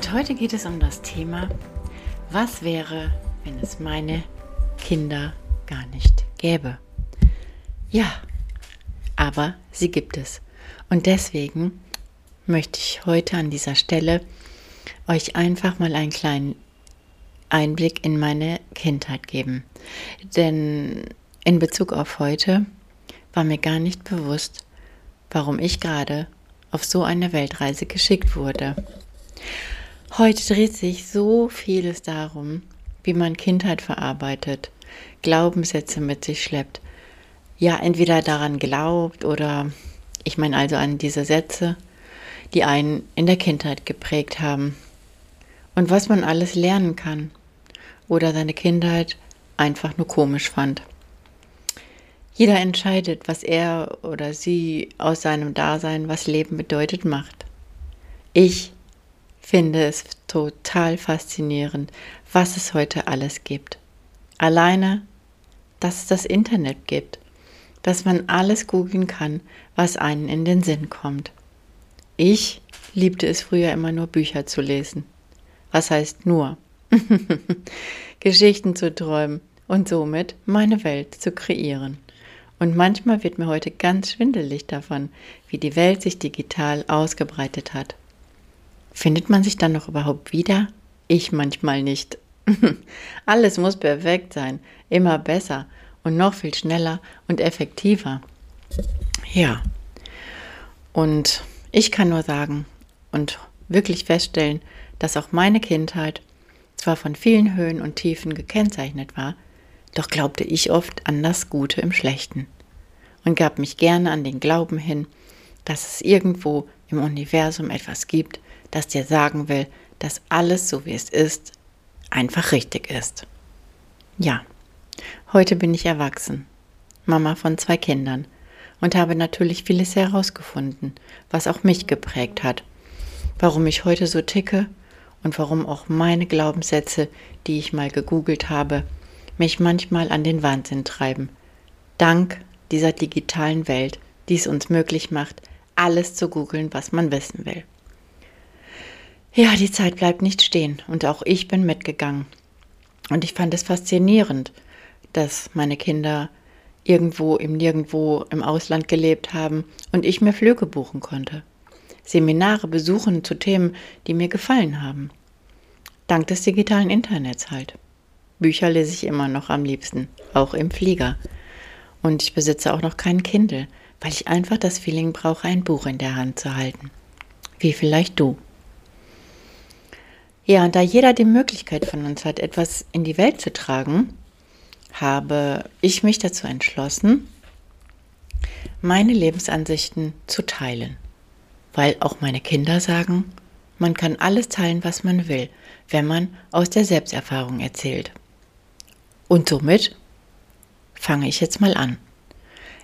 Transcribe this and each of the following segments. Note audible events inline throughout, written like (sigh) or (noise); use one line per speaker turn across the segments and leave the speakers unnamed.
Und heute geht es um das Thema, was wäre, wenn es meine Kinder gar nicht gäbe. Ja, aber sie gibt es. Und deswegen möchte ich heute an dieser Stelle euch einfach mal einen kleinen Einblick in meine Kindheit geben. Denn in Bezug auf heute war mir gar nicht bewusst, warum ich gerade auf so eine Weltreise geschickt wurde. Heute dreht sich so vieles darum, wie man Kindheit verarbeitet, Glaubenssätze mit sich schleppt. Ja, entweder daran glaubt oder ich meine also an diese Sätze, die einen in der Kindheit geprägt haben. Und was man alles lernen kann oder seine Kindheit einfach nur komisch fand. Jeder entscheidet, was er oder sie aus seinem Dasein, was Leben bedeutet, macht. Ich finde es total faszinierend, was es heute alles gibt. Alleine, dass es das Internet gibt, dass man alles googeln kann, was einen in den Sinn kommt. Ich liebte es früher immer nur Bücher zu lesen. Was heißt nur? (laughs) Geschichten zu träumen und somit meine Welt zu kreieren. Und manchmal wird mir heute ganz schwindelig davon, wie die Welt sich digital ausgebreitet hat. Findet man sich dann noch überhaupt wieder? Ich manchmal nicht. (laughs) Alles muss perfekt sein, immer besser und noch viel schneller und effektiver. Ja. Und ich kann nur sagen und wirklich feststellen, dass auch meine Kindheit zwar von vielen Höhen und Tiefen gekennzeichnet war, doch glaubte ich oft an das Gute im Schlechten und gab mich gerne an den Glauben hin, dass es irgendwo im Universum etwas gibt, das dir sagen will, dass alles so wie es ist, einfach richtig ist. Ja, heute bin ich erwachsen, Mama von zwei Kindern und habe natürlich vieles herausgefunden, was auch mich geprägt hat, warum ich heute so ticke und warum auch meine Glaubenssätze, die ich mal gegoogelt habe, mich manchmal an den Wahnsinn treiben. Dank dieser digitalen Welt, die es uns möglich macht, alles zu googeln, was man wissen will. Ja, die Zeit bleibt nicht stehen und auch ich bin mitgegangen. Und ich fand es faszinierend, dass meine Kinder irgendwo im Nirgendwo im Ausland gelebt haben und ich mir Flüge buchen konnte. Seminare besuchen zu Themen, die mir gefallen haben. Dank des digitalen Internets halt. Bücher lese ich immer noch am liebsten, auch im Flieger. Und ich besitze auch noch keinen Kindle, weil ich einfach das Feeling brauche, ein Buch in der Hand zu halten. Wie vielleicht du. Ja, und da jeder die Möglichkeit von uns hat, etwas in die Welt zu tragen, habe ich mich dazu entschlossen, meine Lebensansichten zu teilen. Weil auch meine Kinder sagen, man kann alles teilen, was man will, wenn man aus der Selbsterfahrung erzählt. Und somit fange ich jetzt mal an.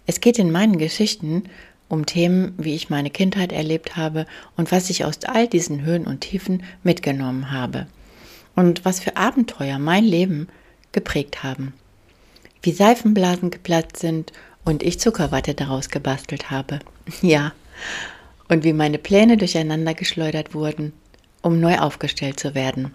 Es geht in meinen Geschichten um Themen, wie ich meine Kindheit erlebt habe und was ich aus all diesen Höhen und Tiefen mitgenommen habe. Und was für Abenteuer mein Leben geprägt haben. Wie Seifenblasen geplatzt sind und ich Zuckerwatte daraus gebastelt habe. (laughs) Ja. Und wie meine Pläne durcheinander geschleudert wurden, um neu aufgestellt zu werden.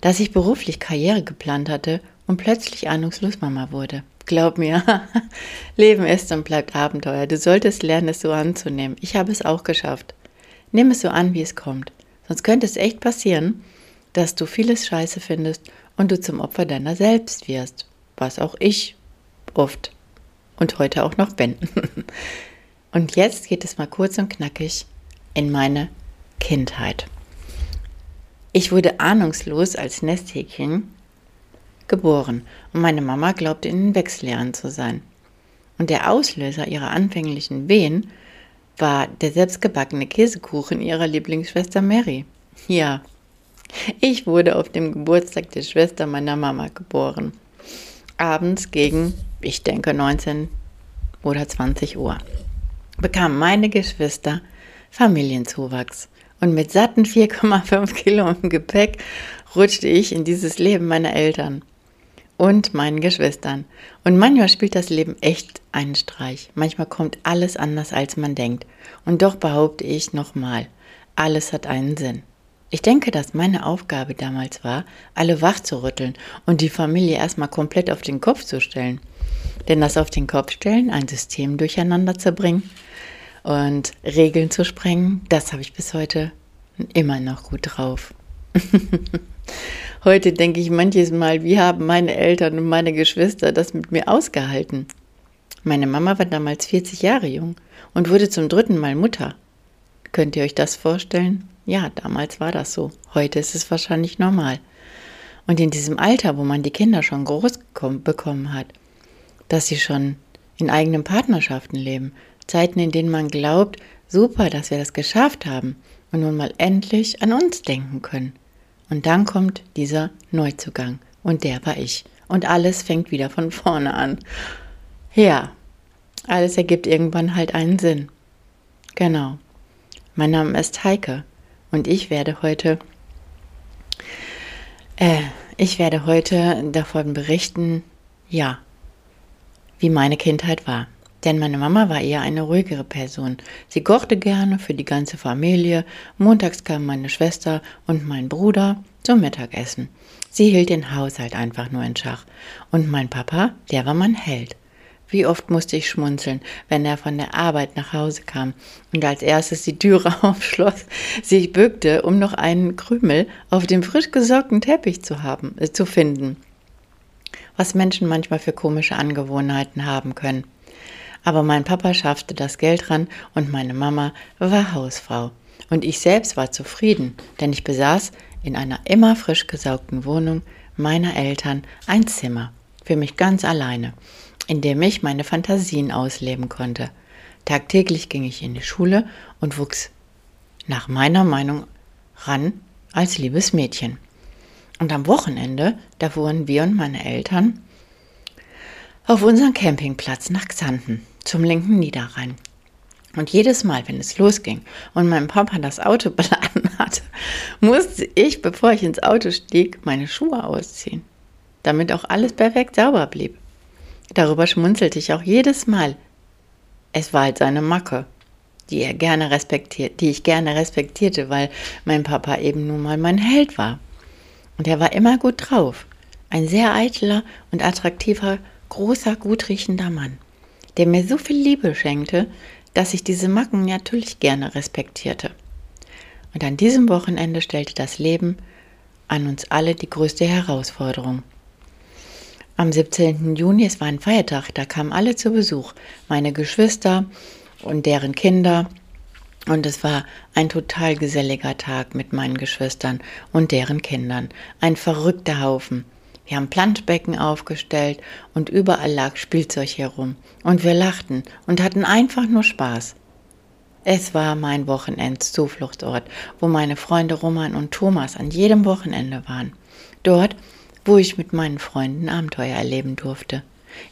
Dass ich beruflich Karriere geplant hatte und plötzlich ahnungslos Mama wurde. Glaub mir, (laughs) Leben ist und bleibt Abenteuer. Du solltest lernen, es so anzunehmen. Ich habe es auch geschafft. Nimm es so an, wie es kommt. Sonst könnte es echt passieren, dass du vieles Scheiße findest und du zum Opfer deiner selbst wirst. Was auch ich oft und heute auch noch bin. (laughs) Und jetzt geht es mal kurz und knackig in meine Kindheit. Ich wurde ahnungslos als Nesthäkchen geboren und meine Mama glaubte in den Wechseljahren zu sein. Und der Auslöser ihrer anfänglichen Wehen war der selbstgebackene Käsekuchen ihrer Lieblingsschwester Mary. Ja, ich wurde auf dem Geburtstag der Schwester meiner Mama geboren. Abends gegen, ich denke, 19 oder 20 Uhr bekamen meine Geschwister Familienzuwachs. Und mit satten 4,5 Kilo im Gepäck rutschte ich in dieses Leben meiner Eltern und meinen Geschwistern. Und manchmal spielt das Leben echt einen Streich. Manchmal kommt alles anders, als man denkt. Und doch behaupte ich nochmal, alles hat einen Sinn. Ich denke, dass meine Aufgabe damals war, alle wach zu rütteln und die Familie erstmal komplett auf den Kopf zu stellen. Denn das auf den Kopf stellen, ein System durcheinander zu bringen und Regeln zu sprengen, das habe ich bis heute immer noch gut drauf. (laughs) Heute denke ich manches Mal, wie haben meine Eltern und meine Geschwister das mit mir ausgehalten? Meine Mama war damals 40 Jahre jung und wurde zum dritten Mal Mutter. Könnt ihr euch das vorstellen? Ja, damals war das so. Heute ist es wahrscheinlich normal. Und in diesem Alter, wo man die Kinder schon groß bekommen hat, dass sie schon in eigenen Partnerschaften leben, Zeiten, in denen man glaubt, super, dass wir das geschafft haben und nun mal endlich an uns denken können. Und dann kommt dieser Neuzugang. Und der war ich. Und alles fängt wieder von vorne an. Ja, alles ergibt irgendwann halt einen Sinn. Genau. Mein Name ist Heike und ich werde heute, äh, ich werde heute davon berichten, ja, wie meine Kindheit war. Denn meine Mama war eher eine ruhigere Person. Sie kochte gerne für die ganze Familie. Montags kamen meine Schwester und mein Bruder zum Mittagessen. Sie hielt den Haushalt einfach nur in Schach. Und mein Papa, der war mein Held. Wie oft musste ich schmunzeln, wenn er von der Arbeit nach Hause kam und als erstes die Türe (laughs) aufschloss, sich bückte, um noch einen Krümel auf dem frisch gesorgten Teppich zu haben, äh, zu finden. Was Menschen manchmal für komische Angewohnheiten haben können. Aber mein Papa schaffte das Geld ran und meine Mama war Hausfrau. Und ich selbst war zufrieden, denn ich besaß in einer immer frisch gesaugten Wohnung meiner Eltern ein Zimmer, für mich ganz alleine, in dem ich meine Fantasien ausleben konnte. Tagtäglich ging ich in die Schule und wuchs nach meiner Meinung ran als liebes Mädchen. Und am Wochenende, da fuhren wir und meine Eltern auf unseren Campingplatz nach Xanten zum linken Niederrhein. Und jedes Mal, wenn es losging und mein Papa das Auto (laughs) beladen hatte, musste ich, bevor ich ins Auto stieg, meine Schuhe ausziehen, damit auch alles perfekt sauber blieb. Darüber schmunzelte ich auch jedes Mal. Es war halt seine Macke, die er gerne respektiert, die ich gerne respektierte, weil mein Papa eben nun mal mein Held war. Und er war immer gut drauf. Ein sehr eitler und attraktiver, großer, gut riechender Mann der mir so viel Liebe schenkte, dass ich diese Macken natürlich gerne respektierte. Und an diesem Wochenende stellte das Leben an uns alle die größte Herausforderung. Am 17. Juni, es war ein Feiertag, da kamen alle zu Besuch, meine Geschwister und deren Kinder. Und es war ein total geselliger Tag mit meinen Geschwistern und deren Kindern. Ein verrückter Haufen. Wir haben Planschbecken aufgestellt und überall lag Spielzeug herum. Und wir lachten und hatten einfach nur Spaß. Es war mein Wochenendszufluchtsort, wo meine Freunde Roman und Thomas an jedem Wochenende waren. Dort, wo ich mit meinen Freunden Abenteuer erleben durfte.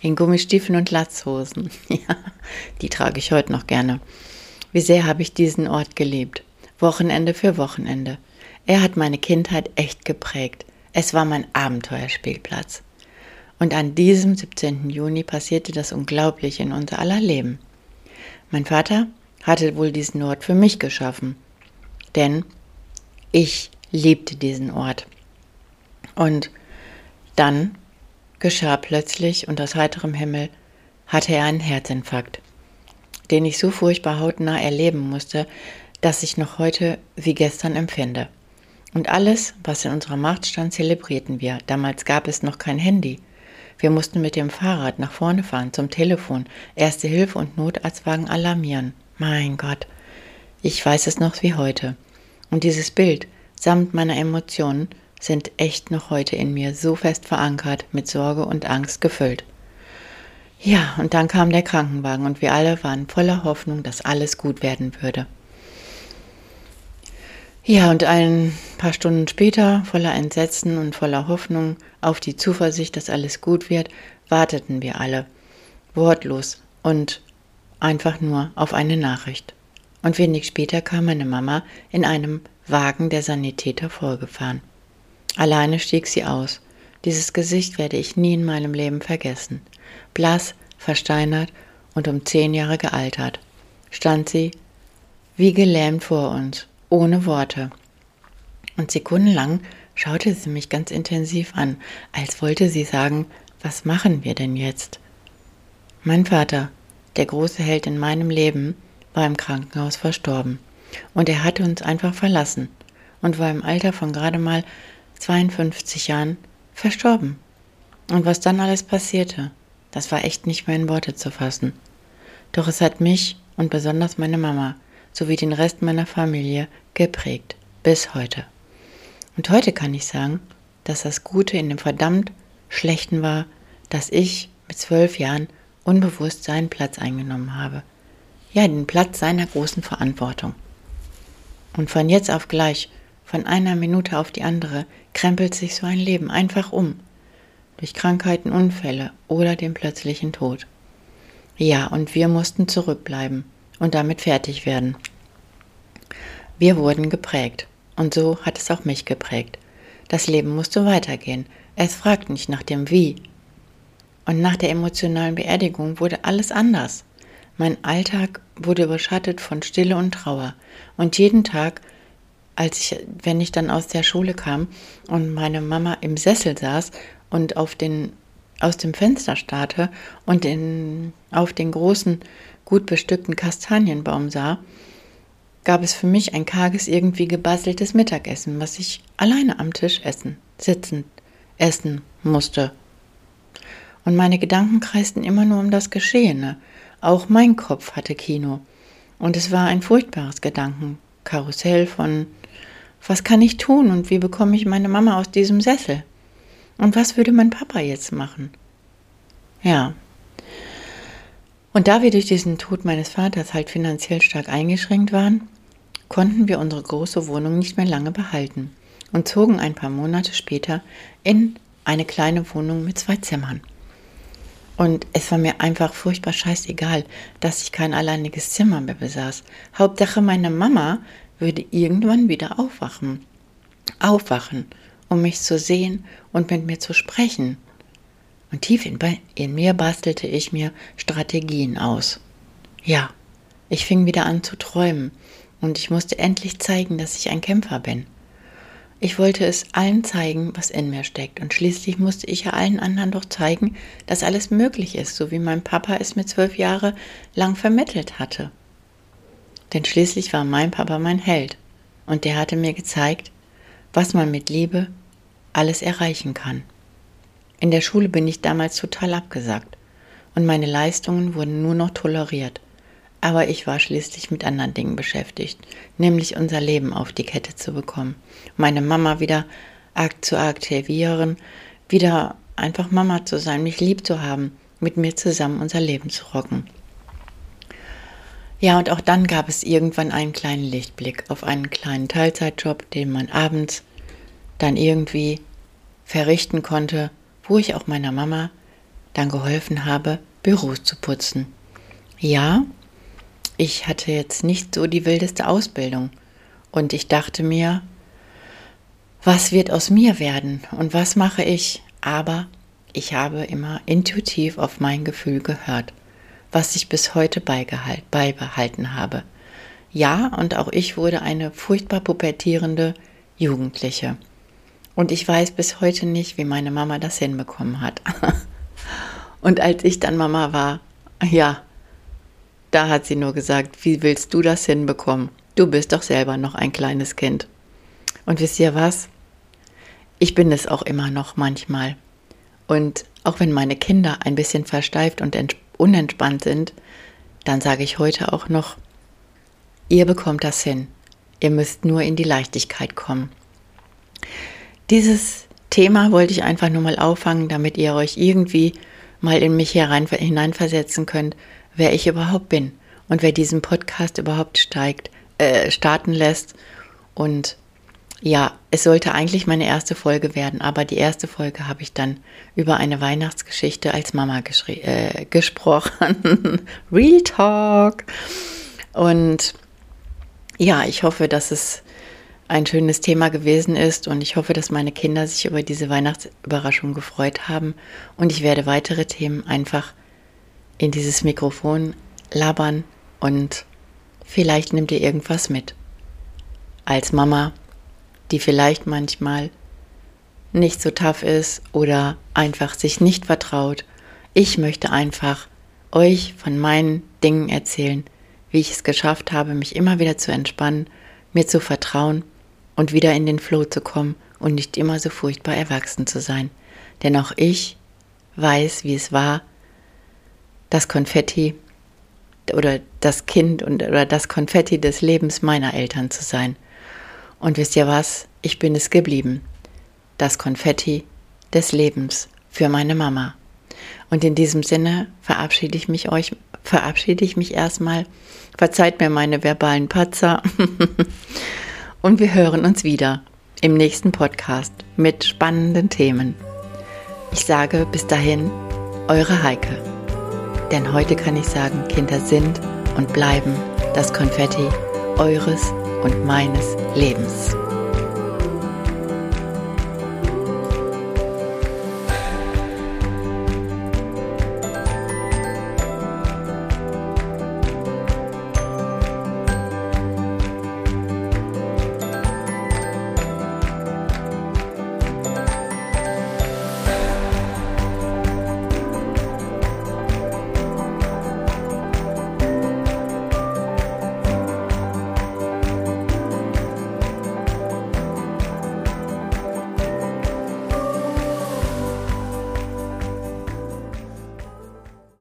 In Gummistiefeln und Latzhosen. (laughs) Ja, die trage ich heute noch gerne. Wie sehr habe ich diesen Ort geliebt. Wochenende für Wochenende. Er hat meine Kindheit echt geprägt. Es war mein Abenteuerspielplatz. Und an diesem 17. Juni passierte das Unglaubliche in unser aller Leben. Mein Vater hatte wohl diesen Ort für mich geschaffen, denn ich liebte diesen Ort. Und dann geschah plötzlich und aus heiterem Himmel hatte er einen Herzinfarkt, den ich so furchtbar hautnah erleben musste, dass ich noch heute wie gestern empfinde. Und alles, was in unserer Macht stand, zelebrierten wir. Damals gab es noch kein Handy. Wir mussten mit dem Fahrrad nach vorne fahren, zum Telefon, Erste Hilfe und Notarztwagen alarmieren. Mein Gott, ich weiß es noch wie heute. Und dieses Bild samt meiner Emotionen sind echt noch heute in mir so fest verankert, mit Sorge und Angst gefüllt. Ja, und dann kam der Krankenwagen und wir alle waren voller Hoffnung, dass alles gut werden würde. Ja, und ein paar Stunden später, voller Entsetzen und voller Hoffnung auf die Zuversicht, dass alles gut wird, warteten wir alle, wortlos und einfach nur auf eine Nachricht. Und wenig später kam meine Mama in einem Wagen der Sanitäter vorgefahren. Alleine stieg sie aus. Dieses Gesicht werde ich nie in meinem Leben vergessen. Blass, versteinert und um zehn Jahre gealtert, stand sie wie gelähmt vor uns ohne Worte. Und sekundenlang schaute sie mich ganz intensiv an, als wollte sie sagen, was machen wir denn jetzt? Mein Vater, der große Held in meinem Leben, war im Krankenhaus verstorben. Und er hatte uns einfach verlassen und war im Alter von gerade mal 52 Jahren verstorben. Und was dann alles passierte, das war echt nicht mehr in Worte zu fassen. Doch es hat mich und besonders meine Mama sowie den Rest meiner Familie geprägt bis heute. Und heute kann ich sagen, dass das Gute in dem verdammt Schlechten war, dass ich mit zwölf Jahren unbewusst seinen Platz eingenommen habe. Ja, den Platz seiner großen Verantwortung. Und von jetzt auf gleich, von einer Minute auf die andere, krempelt sich so ein Leben einfach um. Durch Krankheiten, Unfälle oder den plötzlichen Tod. Ja, und wir mussten zurückbleiben und damit fertig werden. Wir wurden geprägt und so hat es auch mich geprägt. Das Leben musste weitergehen. Es fragt nicht nach dem Wie. Und nach der emotionalen Beerdigung wurde alles anders. Mein Alltag wurde überschattet von Stille und Trauer. Und jeden Tag, als ich, wenn ich dann aus der Schule kam und meine Mama im Sessel saß und auf den, aus dem Fenster starrte und in, auf den großen gut bestückten Kastanienbaum sah, gab es für mich ein karges, irgendwie gebasteltes Mittagessen, was ich alleine am Tisch essen, sitzend essen musste. Und meine Gedanken kreisten immer nur um das Geschehene. Auch mein Kopf hatte Kino. Und es war ein furchtbares Gedankenkarussell von was kann ich tun und wie bekomme ich meine Mama aus diesem Sessel? Und was würde mein Papa jetzt machen? Ja, und da wir durch diesen Tod meines Vaters halt finanziell stark eingeschränkt waren, konnten wir unsere große Wohnung nicht mehr lange behalten und zogen ein paar Monate später in eine kleine Wohnung mit zwei Zimmern. Und es war mir einfach furchtbar scheißegal, dass ich kein alleiniges Zimmer mehr besaß. Hauptsache meine Mama würde irgendwann wieder aufwachen. Aufwachen, um mich zu sehen und mit mir zu sprechen. Und tief in, in mir bastelte ich mir Strategien aus. Ja, ich fing wieder an zu träumen und ich musste endlich zeigen, dass ich ein Kämpfer bin. Ich wollte es allen zeigen, was in mir steckt, und schließlich musste ich ja allen anderen doch zeigen, dass alles möglich ist, so wie mein Papa es mir zwölf Jahre lang vermittelt hatte. Denn schließlich war mein Papa mein Held, und der hatte mir gezeigt, was man mit Liebe alles erreichen kann. In der Schule bin ich damals total abgesagt und meine Leistungen wurden nur noch toleriert. Aber ich war schließlich mit anderen Dingen beschäftigt, nämlich unser Leben auf die Kette zu bekommen, meine Mama wieder zu aktivieren, wieder einfach Mama zu sein, mich lieb zu haben, mit mir zusammen unser Leben zu rocken. Ja, und auch dann gab es irgendwann einen kleinen Lichtblick auf einen kleinen Teilzeitjob, den man abends dann irgendwie verrichten konnte, wo ich auch meiner Mama dann geholfen habe, Büros zu putzen. Ja, ich hatte jetzt nicht so die wildeste Ausbildung und ich dachte mir, was wird aus mir werden und was mache ich? Aber ich habe immer intuitiv auf mein Gefühl gehört, was ich bis heute beibehalten habe. Ja, und auch ich wurde eine furchtbar pubertierende Jugendliche. Und ich weiß bis heute nicht, wie meine Mama das hinbekommen hat. (laughs) Und als ich dann Mama war, ja, da hat sie nur gesagt, wie willst du das hinbekommen? Du bist doch selber noch ein kleines Kind. Und wisst ihr was? Ich bin es auch immer noch manchmal. Und auch wenn meine Kinder ein bisschen versteift und unentspannt sind, dann sage ich heute auch noch, ihr bekommt das hin. Ihr müsst nur in die Leichtigkeit kommen. Dieses Thema wollte ich einfach nur mal auffangen, damit ihr euch irgendwie mal in mich hineinversetzen könnt, wer ich überhaupt bin und wer diesen Podcast überhaupt steigt, äh, starten lässt. Und ja, es sollte eigentlich meine erste Folge werden, aber die erste Folge habe ich dann über eine Weihnachtsgeschichte als Mama äh, gesprochen. (laughs) Real Talk. Und ja, ich hoffe, dass es ein schönes Thema gewesen ist und ich hoffe, dass meine Kinder sich über diese Weihnachtsüberraschung gefreut haben und ich werde weitere Themen einfach in dieses Mikrofon labern und vielleicht nimmt ihr irgendwas mit. Als Mama, die vielleicht manchmal nicht so tough ist oder einfach sich nicht vertraut. Ich möchte einfach euch von meinen Dingen erzählen, wie ich es geschafft habe, mich immer wieder zu entspannen, mir zu vertrauen und wieder in den Flow zu kommen und nicht immer so furchtbar erwachsen zu sein. Denn auch ich weiß, wie es war, das Konfetti oder das Kind und, oder das Konfetti des Lebens meiner Eltern zu sein. Und wisst ihr was? Ich bin es geblieben. Das Konfetti des Lebens für meine Mama. Und in diesem Sinne verabschiede ich mich euch, verabschiede ich mich erstmal. Verzeiht mir meine verbalen Patzer. (laughs) und wir hören uns wieder im nächsten Podcast mit spannenden Themen. Ich sage bis dahin, eure Heike. Denn heute kann ich sagen, Kinder sind und bleiben das Konfetti eures und meines Lebens.